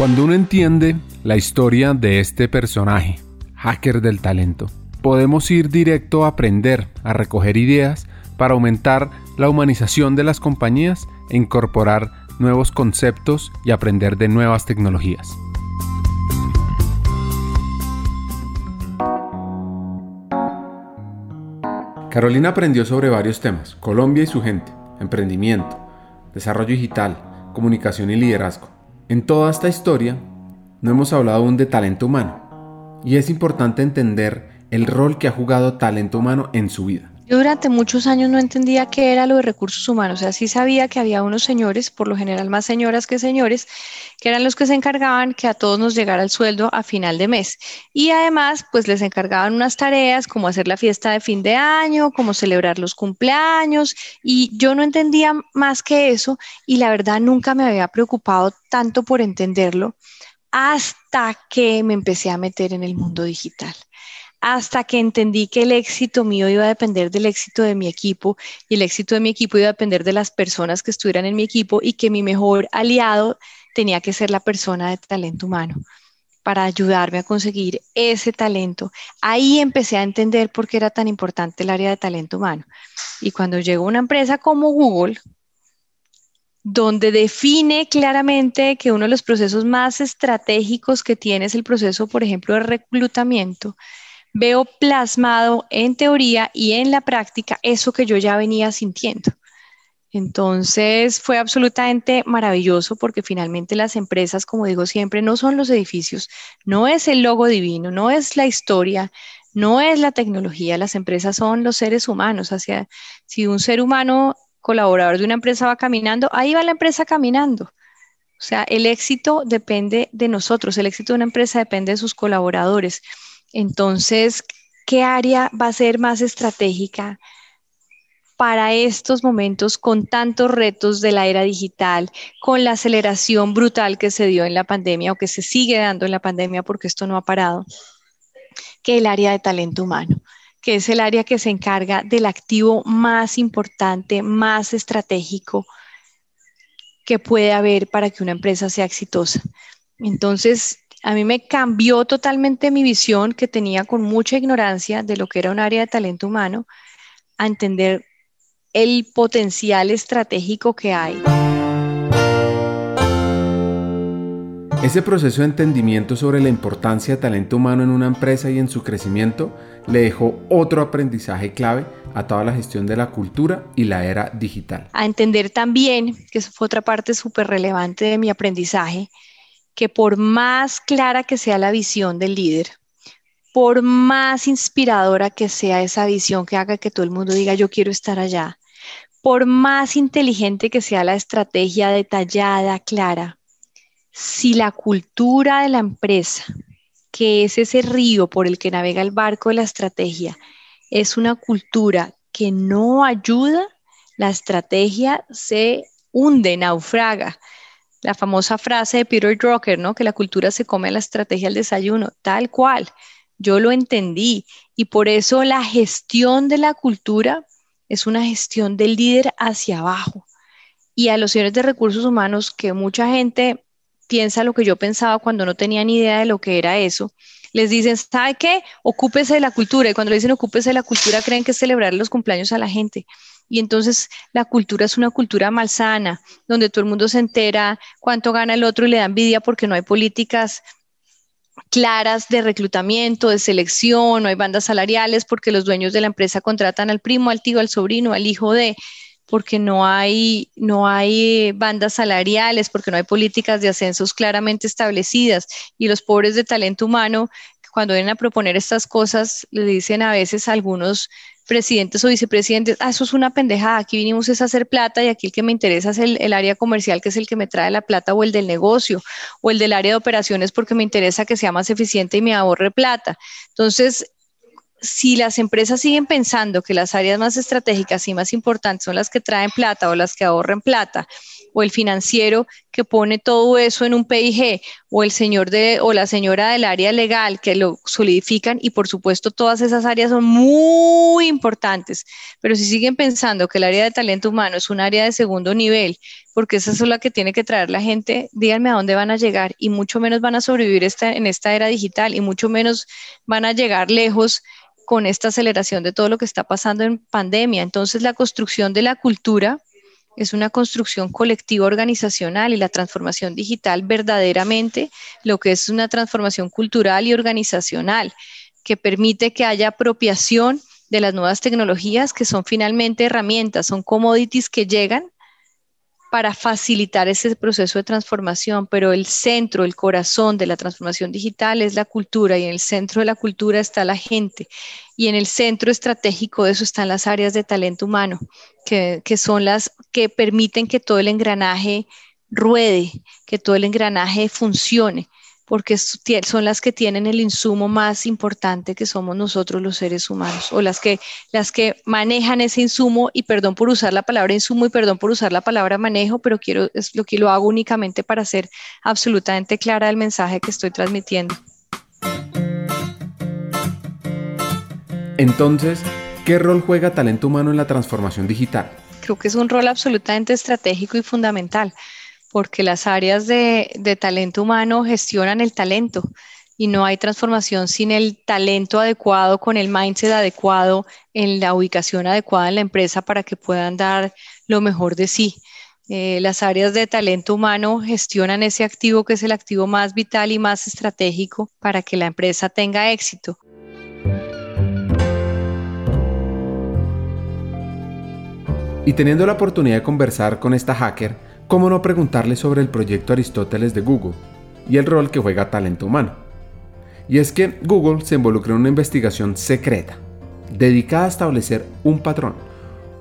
Cuando uno entiende la historia de este personaje, hacker del talento, podemos ir directo a aprender, a recoger ideas para aumentar la humanización de las compañías e incorporar nuevos conceptos y aprender de nuevas tecnologías. Carolina aprendió sobre varios temas, Colombia y su gente, emprendimiento, desarrollo digital, comunicación y liderazgo. En toda esta historia no hemos hablado aún de talento humano y es importante entender el rol que ha jugado talento humano en su vida. Yo durante muchos años no entendía qué era lo de recursos humanos, o sea, sí sabía que había unos señores, por lo general más señoras que señores, que eran los que se encargaban que a todos nos llegara el sueldo a final de mes. Y además, pues les encargaban unas tareas como hacer la fiesta de fin de año, como celebrar los cumpleaños, y yo no entendía más que eso y la verdad nunca me había preocupado tanto por entenderlo hasta que me empecé a meter en el mundo digital hasta que entendí que el éxito mío iba a depender del éxito de mi equipo y el éxito de mi equipo iba a depender de las personas que estuvieran en mi equipo y que mi mejor aliado tenía que ser la persona de talento humano para ayudarme a conseguir ese talento. Ahí empecé a entender por qué era tan importante el área de talento humano. Y cuando llegó una empresa como Google, donde define claramente que uno de los procesos más estratégicos que tiene es el proceso, por ejemplo, de reclutamiento, veo plasmado en teoría y en la práctica eso que yo ya venía sintiendo. Entonces fue absolutamente maravilloso porque finalmente las empresas, como digo siempre, no son los edificios, no es el logo divino, no es la historia, no es la tecnología, las empresas son los seres humanos. Hacia, si un ser humano colaborador de una empresa va caminando, ahí va la empresa caminando. O sea, el éxito depende de nosotros, el éxito de una empresa depende de sus colaboradores. Entonces, ¿qué área va a ser más estratégica para estos momentos con tantos retos de la era digital, con la aceleración brutal que se dio en la pandemia o que se sigue dando en la pandemia porque esto no ha parado? Que el área de talento humano que es el área que se encarga del activo más importante, más estratégico que puede haber para que una empresa sea exitosa. Entonces, a mí me cambió totalmente mi visión que tenía con mucha ignorancia de lo que era un área de talento humano a entender el potencial estratégico que hay. Ese proceso de entendimiento sobre la importancia de talento humano en una empresa y en su crecimiento le dejó otro aprendizaje clave a toda la gestión de la cultura y la era digital. A entender también, que eso fue otra parte súper relevante de mi aprendizaje, que por más clara que sea la visión del líder, por más inspiradora que sea esa visión que haga que todo el mundo diga yo quiero estar allá, por más inteligente que sea la estrategia detallada, clara, si la cultura de la empresa, que es ese río por el que navega el barco de la estrategia, es una cultura que no ayuda, la estrategia se hunde, naufraga la famosa frase de Peter Drucker, ¿no? Que la cultura se come la estrategia del desayuno, tal cual. Yo lo entendí y por eso la gestión de la cultura es una gestión del líder hacia abajo. Y a los señores de recursos humanos, que mucha gente piensa lo que yo pensaba cuando no tenía ni idea de lo que era eso, les dicen, ¿sabe qué? Ocúpese de la cultura. Y cuando le dicen ocúpese de la cultura, creen que es celebrar los cumpleaños a la gente. Y entonces la cultura es una cultura malsana, donde todo el mundo se entera cuánto gana el otro y le da envidia porque no hay políticas claras de reclutamiento, de selección, no hay bandas salariales porque los dueños de la empresa contratan al primo, al tío, al sobrino, al hijo de, porque no hay, no hay bandas salariales, porque no hay políticas de ascensos claramente establecidas. Y los pobres de talento humano, cuando vienen a proponer estas cosas, le dicen a veces a algunos presidentes o vicepresidentes, ah, eso es una pendejada, aquí vinimos es a hacer plata y aquí el que me interesa es el, área comercial, que es el que me trae la plata, o el del negocio, o el del área de operaciones porque me interesa que sea más eficiente y me ahorre plata. Entonces, si las empresas siguen pensando que las áreas más estratégicas y más importantes son las que traen plata o las que ahorren plata, o el financiero que pone todo eso en un PIG, o el señor de, o la señora del área legal que lo solidifican, y por supuesto todas esas áreas son muy importantes, pero si siguen pensando que el área de talento humano es un área de segundo nivel, porque esa es la que tiene que traer la gente, díganme a dónde van a llegar, y mucho menos van a sobrevivir esta, en esta era digital, y mucho menos van a llegar lejos con esta aceleración de todo lo que está pasando en pandemia. Entonces, la construcción de la cultura es una construcción colectiva organizacional y la transformación digital verdaderamente lo que es una transformación cultural y organizacional que permite que haya apropiación de las nuevas tecnologías que son finalmente herramientas, son commodities que llegan para facilitar ese proceso de transformación, pero el centro, el corazón de la transformación digital es la cultura y en el centro de la cultura está la gente y en el centro estratégico de eso están las áreas de talento humano, que, que son las que permiten que todo el engranaje ruede, que todo el engranaje funcione porque son las que tienen el insumo más importante que somos nosotros los seres humanos, o las que, las que manejan ese insumo, y perdón por usar la palabra insumo y perdón por usar la palabra manejo, pero quiero, es lo que lo hago únicamente para ser absolutamente clara el mensaje que estoy transmitiendo. Entonces, ¿qué rol juega talento humano en la transformación digital? Creo que es un rol absolutamente estratégico y fundamental porque las áreas de, talento humano gestionan el talento y no hay transformación sin el talento adecuado, con el mindset adecuado, en la ubicación adecuada en la empresa para que puedan dar lo mejor de sí. Eh, las áreas de talento humano gestionan ese activo que es el activo más vital y más estratégico para que la empresa tenga éxito. Y teniendo la oportunidad de conversar con esta hacker, ¿cómo no preguntarle sobre el proyecto Aristóteles de Google y el rol que juega talento humano? Y es que Google se involucró en una investigación secreta, dedicada a establecer un patrón,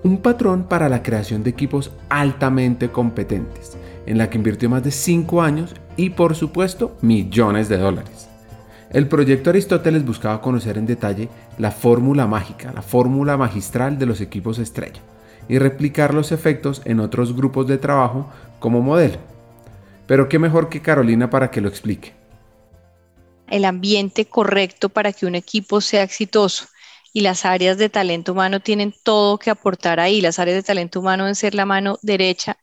un patrón para la creación de equipos altamente competentes, en la que invirtió más de 5 años y por supuesto millones de dólares. El proyecto Aristóteles buscaba conocer en detalle la fórmula mágica, la fórmula magistral de los equipos estrella y replicar los efectos en otros grupos de trabajo como modelo. Pero qué mejor que Carolina para que lo explique. El ambiente correcto para que un equipo sea exitoso y las áreas de talento humano tienen todo que aportar ahí. Las áreas de talento humano deben ser la mano derecha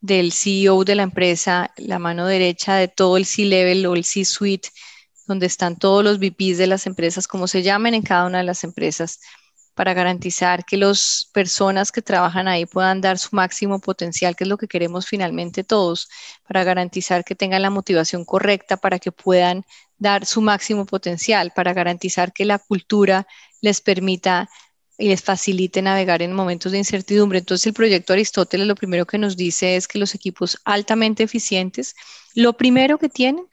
del CEO de la empresa, la mano derecha de todo el C-Level o el C-Suite, donde están todos los VPs de las empresas, como se llamen en cada una de las empresas para garantizar que las personas que trabajan ahí puedan dar su máximo potencial, que es lo que queremos finalmente todos, para garantizar que tengan la motivación correcta para que puedan dar su máximo potencial, para garantizar que la cultura les permita y les facilite navegar en momentos de incertidumbre. Entonces, el proyecto Aristóteles lo primero que nos dice es que los equipos altamente eficientes, lo primero que tienen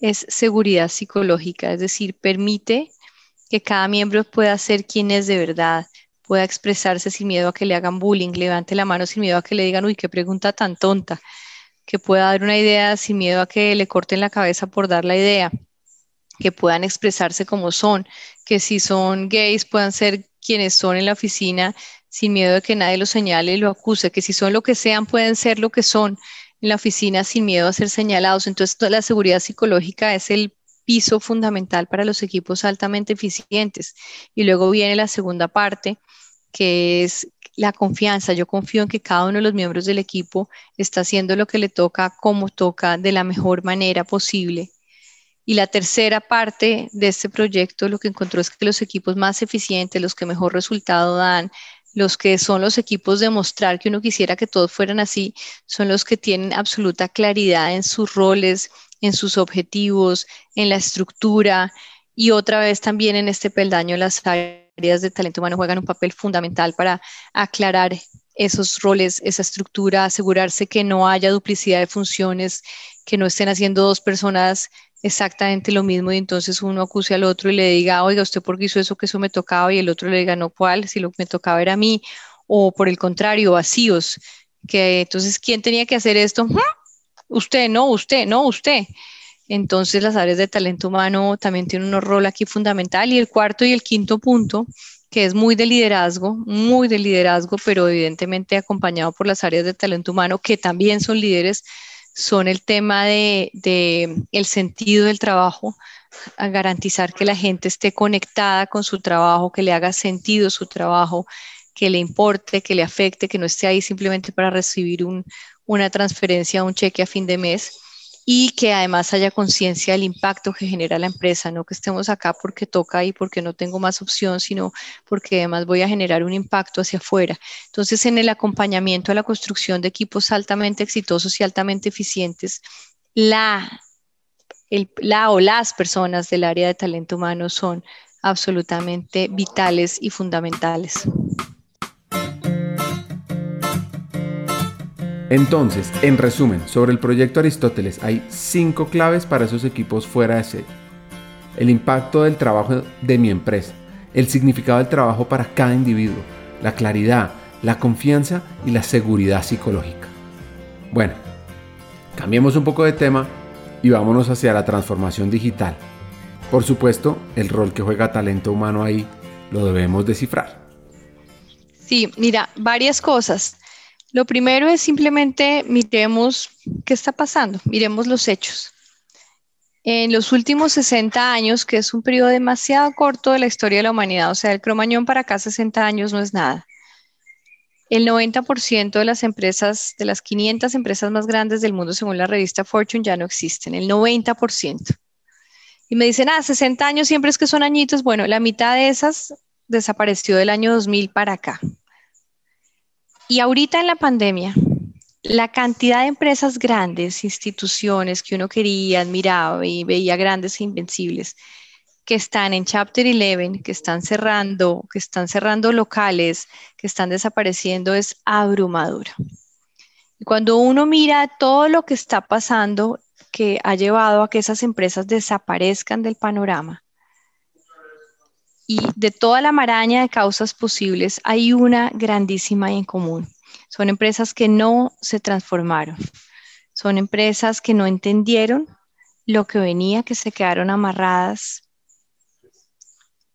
es seguridad psicológica, es decir, permite que cada miembro pueda ser quien es de verdad, pueda expresarse sin miedo a que le hagan bullying, levante la mano sin miedo a que le digan, uy, qué pregunta tan tonta, que pueda dar una idea sin miedo a que le corten la cabeza por dar la idea, que puedan expresarse como son, que si son gays puedan ser quienes son en la oficina sin miedo de que nadie los señale y lo acuse, que si son lo que sean pueden ser lo que son en la oficina sin miedo a ser señalados. Entonces, toda la seguridad psicológica es el piso fundamental para los equipos altamente eficientes. Y luego viene la segunda parte, que es la confianza. Yo confío en que cada uno de los miembros del equipo está haciendo lo que le toca, como toca, de la mejor manera posible. Y la tercera parte de este proyecto lo que encontró es que los equipos más eficientes, los que mejor resultado dan, los que son los equipos de mostrar que uno quisiera que todos fueran así, son los que tienen absoluta claridad en sus roles, en sus objetivos, en la estructura y otra vez también en este peldaño las áreas de talento humano juegan un papel fundamental para aclarar esos roles, esa estructura, asegurarse que no haya duplicidad de funciones, que no estén haciendo dos personas exactamente lo mismo y entonces uno acuse al otro y le diga, oiga, usted por qué hizo eso que eso me tocaba y el otro le diga, no, ¿cuál? Si lo que me tocaba era a mí, o por el contrario, vacíos, que entonces, ¿quién tenía que hacer esto? Usted, no, usted, no, usted. Entonces las áreas de talento humano también tienen un rol aquí fundamental. Y el cuarto y el quinto punto que es muy de liderazgo, muy de liderazgo, pero evidentemente acompañado por las áreas de talento humano, que también son líderes, son el tema de, de el sentido del trabajo, a garantizar que la gente esté conectada con su trabajo, que le haga sentido su trabajo, que le importe, que le afecte, que no esté ahí simplemente para recibir una transferencia, un cheque a fin de mes y que además haya conciencia del impacto que genera la empresa, no que estemos acá porque toca y porque no tengo más opción, sino porque además voy a generar un impacto hacia afuera. Entonces, en el acompañamiento a la construcción de equipos altamente exitosos y altamente eficientes, la, la o las personas del área de talento humano son absolutamente vitales y fundamentales. Entonces, en resumen, sobre el proyecto Aristóteles hay cinco claves para esos equipos fuera de serie. El impacto del trabajo de mi empresa, el significado del trabajo para cada individuo, la claridad, la confianza y la seguridad psicológica. Bueno, cambiemos un poco de tema y vámonos hacia la transformación digital. Por supuesto, el rol que juega talento humano ahí lo debemos descifrar. Sí, mira, varias cosas. Lo primero es simplemente miremos qué está pasando, miremos los hechos. En los últimos 60 años, que es un periodo demasiado corto de la historia de la humanidad, o sea, el cromañón para acá 60 años no es nada. El 90% de las empresas, de las 500 empresas más grandes del mundo, según la revista Fortune, ya no existen, el 90%. Y me dicen, ah, 60 años siempre es que son añitos. Bueno, la mitad de esas desapareció del año 2000 para acá. Y ahorita en la pandemia, la cantidad de empresas grandes, instituciones que uno quería, admiraba y veía grandes e invencibles, que están en Chapter 11, que están cerrando, que están cerrando locales, que están desapareciendo, es abrumadora. Y cuando uno mira todo lo que está pasando que ha llevado a que esas empresas desaparezcan del panorama, y de toda la maraña de causas posibles, hay una grandísima en común. Son empresas que no se transformaron. Son empresas que no entendieron lo que venía, que se quedaron amarradas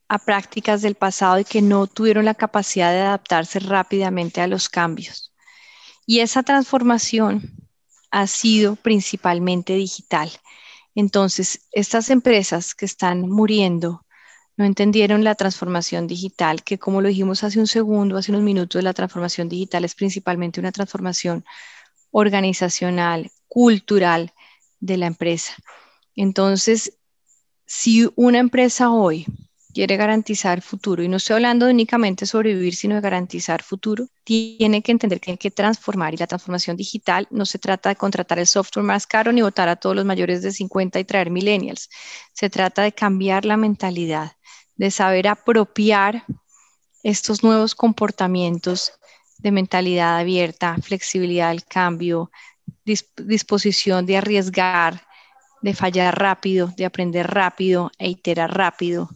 a prácticas del pasado y que no tuvieron la capacidad de adaptarse rápidamente a los cambios. Y esa transformación ha sido principalmente digital. Entonces, estas empresas que están muriendo no entendieron la transformación digital, que como lo dijimos hace un segundo, hace unos minutos, la transformación digital es principalmente una transformación organizacional, cultural de la empresa. Entonces, si una empresa hoy quiere garantizar futuro, y no estoy hablando únicamente de sobrevivir, sino de garantizar futuro, tiene que entender que hay que transformar y la transformación digital no se trata de contratar el software más caro ni votar a todos los mayores de 50 y traer millennials, se trata de cambiar la mentalidad, de saber apropiar estos nuevos comportamientos de mentalidad abierta, flexibilidad al cambio, disposición de arriesgar, de fallar rápido, de aprender rápido e iterar rápido,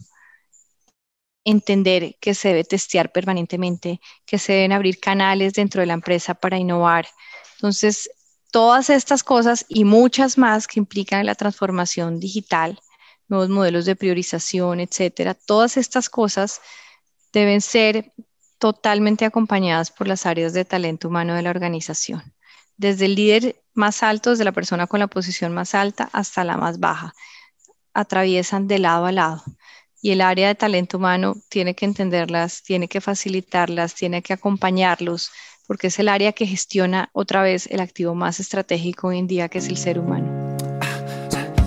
entender que se debe testear permanentemente, que se deben abrir canales dentro de la empresa para innovar. Entonces, todas estas cosas y muchas más que implican la transformación digital nuevos modelos de priorización, etcétera. Todas estas cosas deben ser totalmente acompañadas por las áreas de talento humano de la organización, desde el líder más alto, desde la persona con la posición más alta hasta la más baja. Atraviesan de lado a lado. Y el área de talento humano tiene que entenderlas, tiene que facilitarlas, tiene que acompañarlos, porque es el área que gestiona otra vez el activo más estratégico hoy en día, que es el ser humano.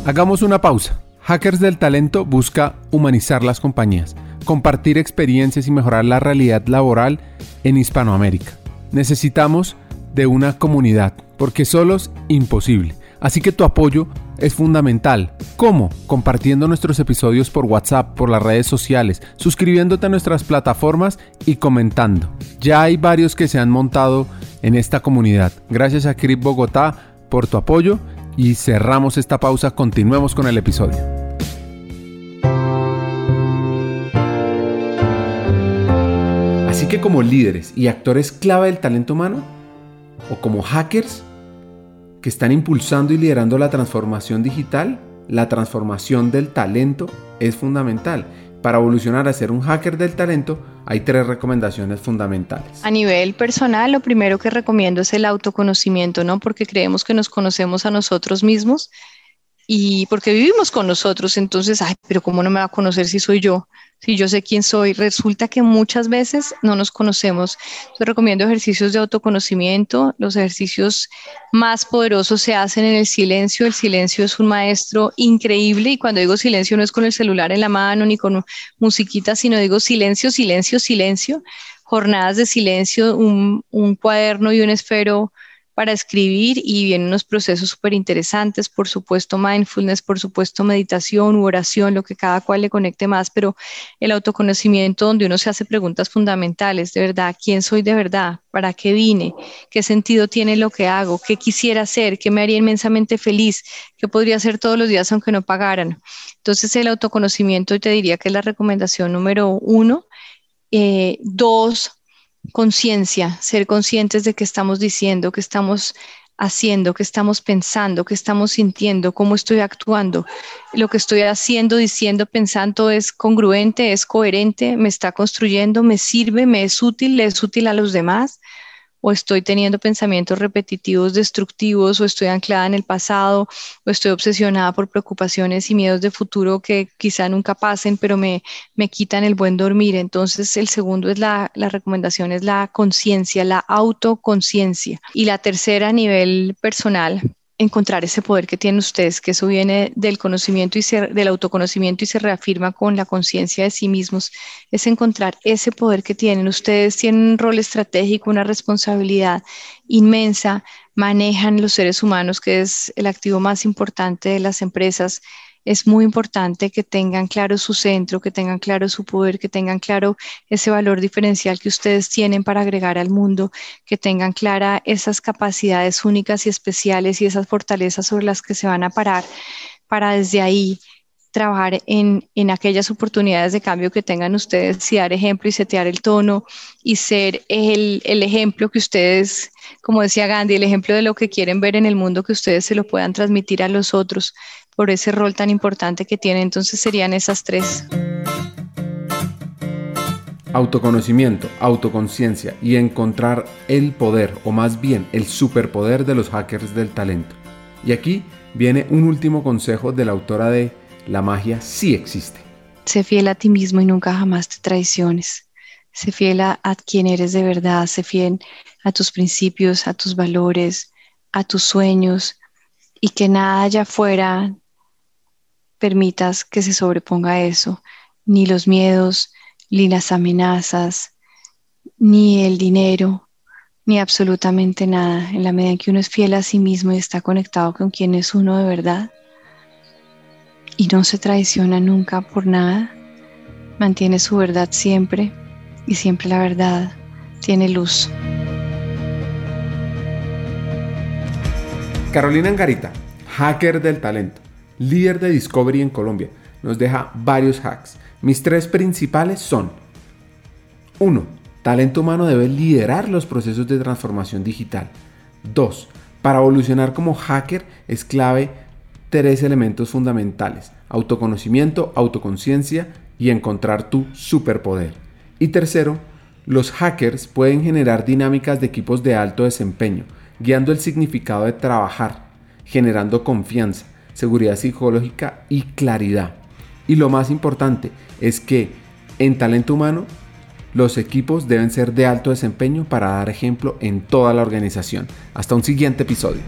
Hagamos una pausa. Hackers del Talento busca humanizar las compañías, compartir experiencias y mejorar la realidad laboral en Hispanoamérica. Necesitamos de una comunidad, porque solos imposible. Así que tu apoyo es fundamental. ¿Cómo? Compartiendo nuestros episodios por WhatsApp, por las redes sociales, suscribiéndote a nuestras plataformas y comentando. Ya hay varios que se han montado en esta comunidad. Gracias a Crip Bogotá por tu apoyo y cerramos esta pausa, continuemos con el episodio. Así que como líderes y actores clave del talento humano, o como hackers que están impulsando y liderando la transformación digital, la transformación del talento es fundamental. Para evolucionar a ser un hacker del talento, hay tres recomendaciones fundamentales. A nivel personal, lo primero que recomiendo es el autoconocimiento, ¿no? Porque creemos que nos conocemos a nosotros mismos y porque vivimos con nosotros, entonces, ay, pero ¿cómo no me va a conocer si soy yo? Si yo sé quién soy, resulta que muchas veces no nos conocemos. Yo recomiendo ejercicios de autoconocimiento. Los ejercicios más poderosos se hacen en el silencio. El silencio es un maestro increíble y cuando digo silencio no es con el celular en la mano ni con musiquita, sino digo silencio, silencio, silencio. Jornadas de silencio, un, un cuaderno y un esfero para escribir y vienen unos procesos súper interesantes, por supuesto mindfulness, por supuesto meditación u oración, lo que cada cual le conecte más, pero el autoconocimiento donde uno se hace preguntas fundamentales, de verdad, ¿quién soy de verdad? ¿Para qué vine? ¿Qué sentido tiene lo que hago? ¿Qué quisiera hacer? ¿Qué me haría inmensamente feliz? ¿Qué podría hacer todos los días aunque no pagaran? Entonces el autoconocimiento te diría que es la recomendación número uno. Eh, dos, conciencia, ser conscientes de qué estamos diciendo, qué estamos haciendo, qué estamos pensando, qué estamos sintiendo, cómo estoy actuando. Lo que estoy haciendo, diciendo, pensando es congruente, es coherente, me está construyendo, me sirve, me es útil, le es útil a los demás o estoy teniendo pensamientos repetitivos destructivos, o estoy anclada en el pasado, o estoy obsesionada por preocupaciones y miedos de futuro que quizá nunca pasen, pero me, me quitan el buen dormir. Entonces, el segundo es la, la recomendación, es la conciencia, la autoconciencia. Y la tercera a nivel personal encontrar ese poder que tienen ustedes, que eso viene del conocimiento y del autoconocimiento y se reafirma con la conciencia de sí mismos, es encontrar ese poder que tienen. Ustedes tienen un rol estratégico, una responsabilidad inmensa, manejan los seres humanos, que es el activo más importante de las empresas es muy importante que tengan claro su centro, que tengan claro su poder, que tengan claro ese valor diferencial que ustedes tienen para agregar al mundo, que tengan clara esas capacidades únicas y especiales y esas fortalezas sobre las que se van a parar para desde ahí trabajar en, en, aquellas oportunidades de cambio que tengan ustedes y dar ejemplo y setear el tono y ser el, el, ejemplo que ustedes, como decía Gandhi, el ejemplo de lo que quieren ver en el mundo, que ustedes se lo puedan transmitir a los otros por ese rol tan importante que tiene. Entonces serían esas tres. Autoconocimiento, autoconciencia y encontrar el poder, o más bien el superpoder de los hackers del talento. Y aquí viene un último consejo de la autora de La magia sí existe. Sé fiel a ti mismo y nunca jamás te traiciones. Sé fiel a, a quien eres de verdad, sé fiel a tus principios, a tus valores, a tus sueños y que nada allá afuera permitas que se sobreponga eso, ni los miedos, ni las amenazas, ni el dinero, ni absolutamente nada. En la medida en que uno es fiel a sí mismo y está conectado con quien es uno de verdad y no se traiciona nunca por nada, mantiene su verdad siempre y siempre la verdad tiene luz. Carolina Angarita, hacker del talento líder de Discovery en Colombia, nos deja varios hacks. Mis tres principales son 1. Talento humano debe liderar los procesos de transformación digital. 2. Para evolucionar como hacker es clave tres elementos fundamentales. Autoconocimiento, autoconciencia y encontrar tu superpoder. Y tercero, los hackers pueden generar dinámicas de equipos de alto desempeño, guiando el significado de trabajar, generando confianza, seguridad psicológica y claridad. Y lo más importante es que en talento humano los equipos deben ser de alto desempeño para dar ejemplo en toda la organización. Hasta un siguiente episodio.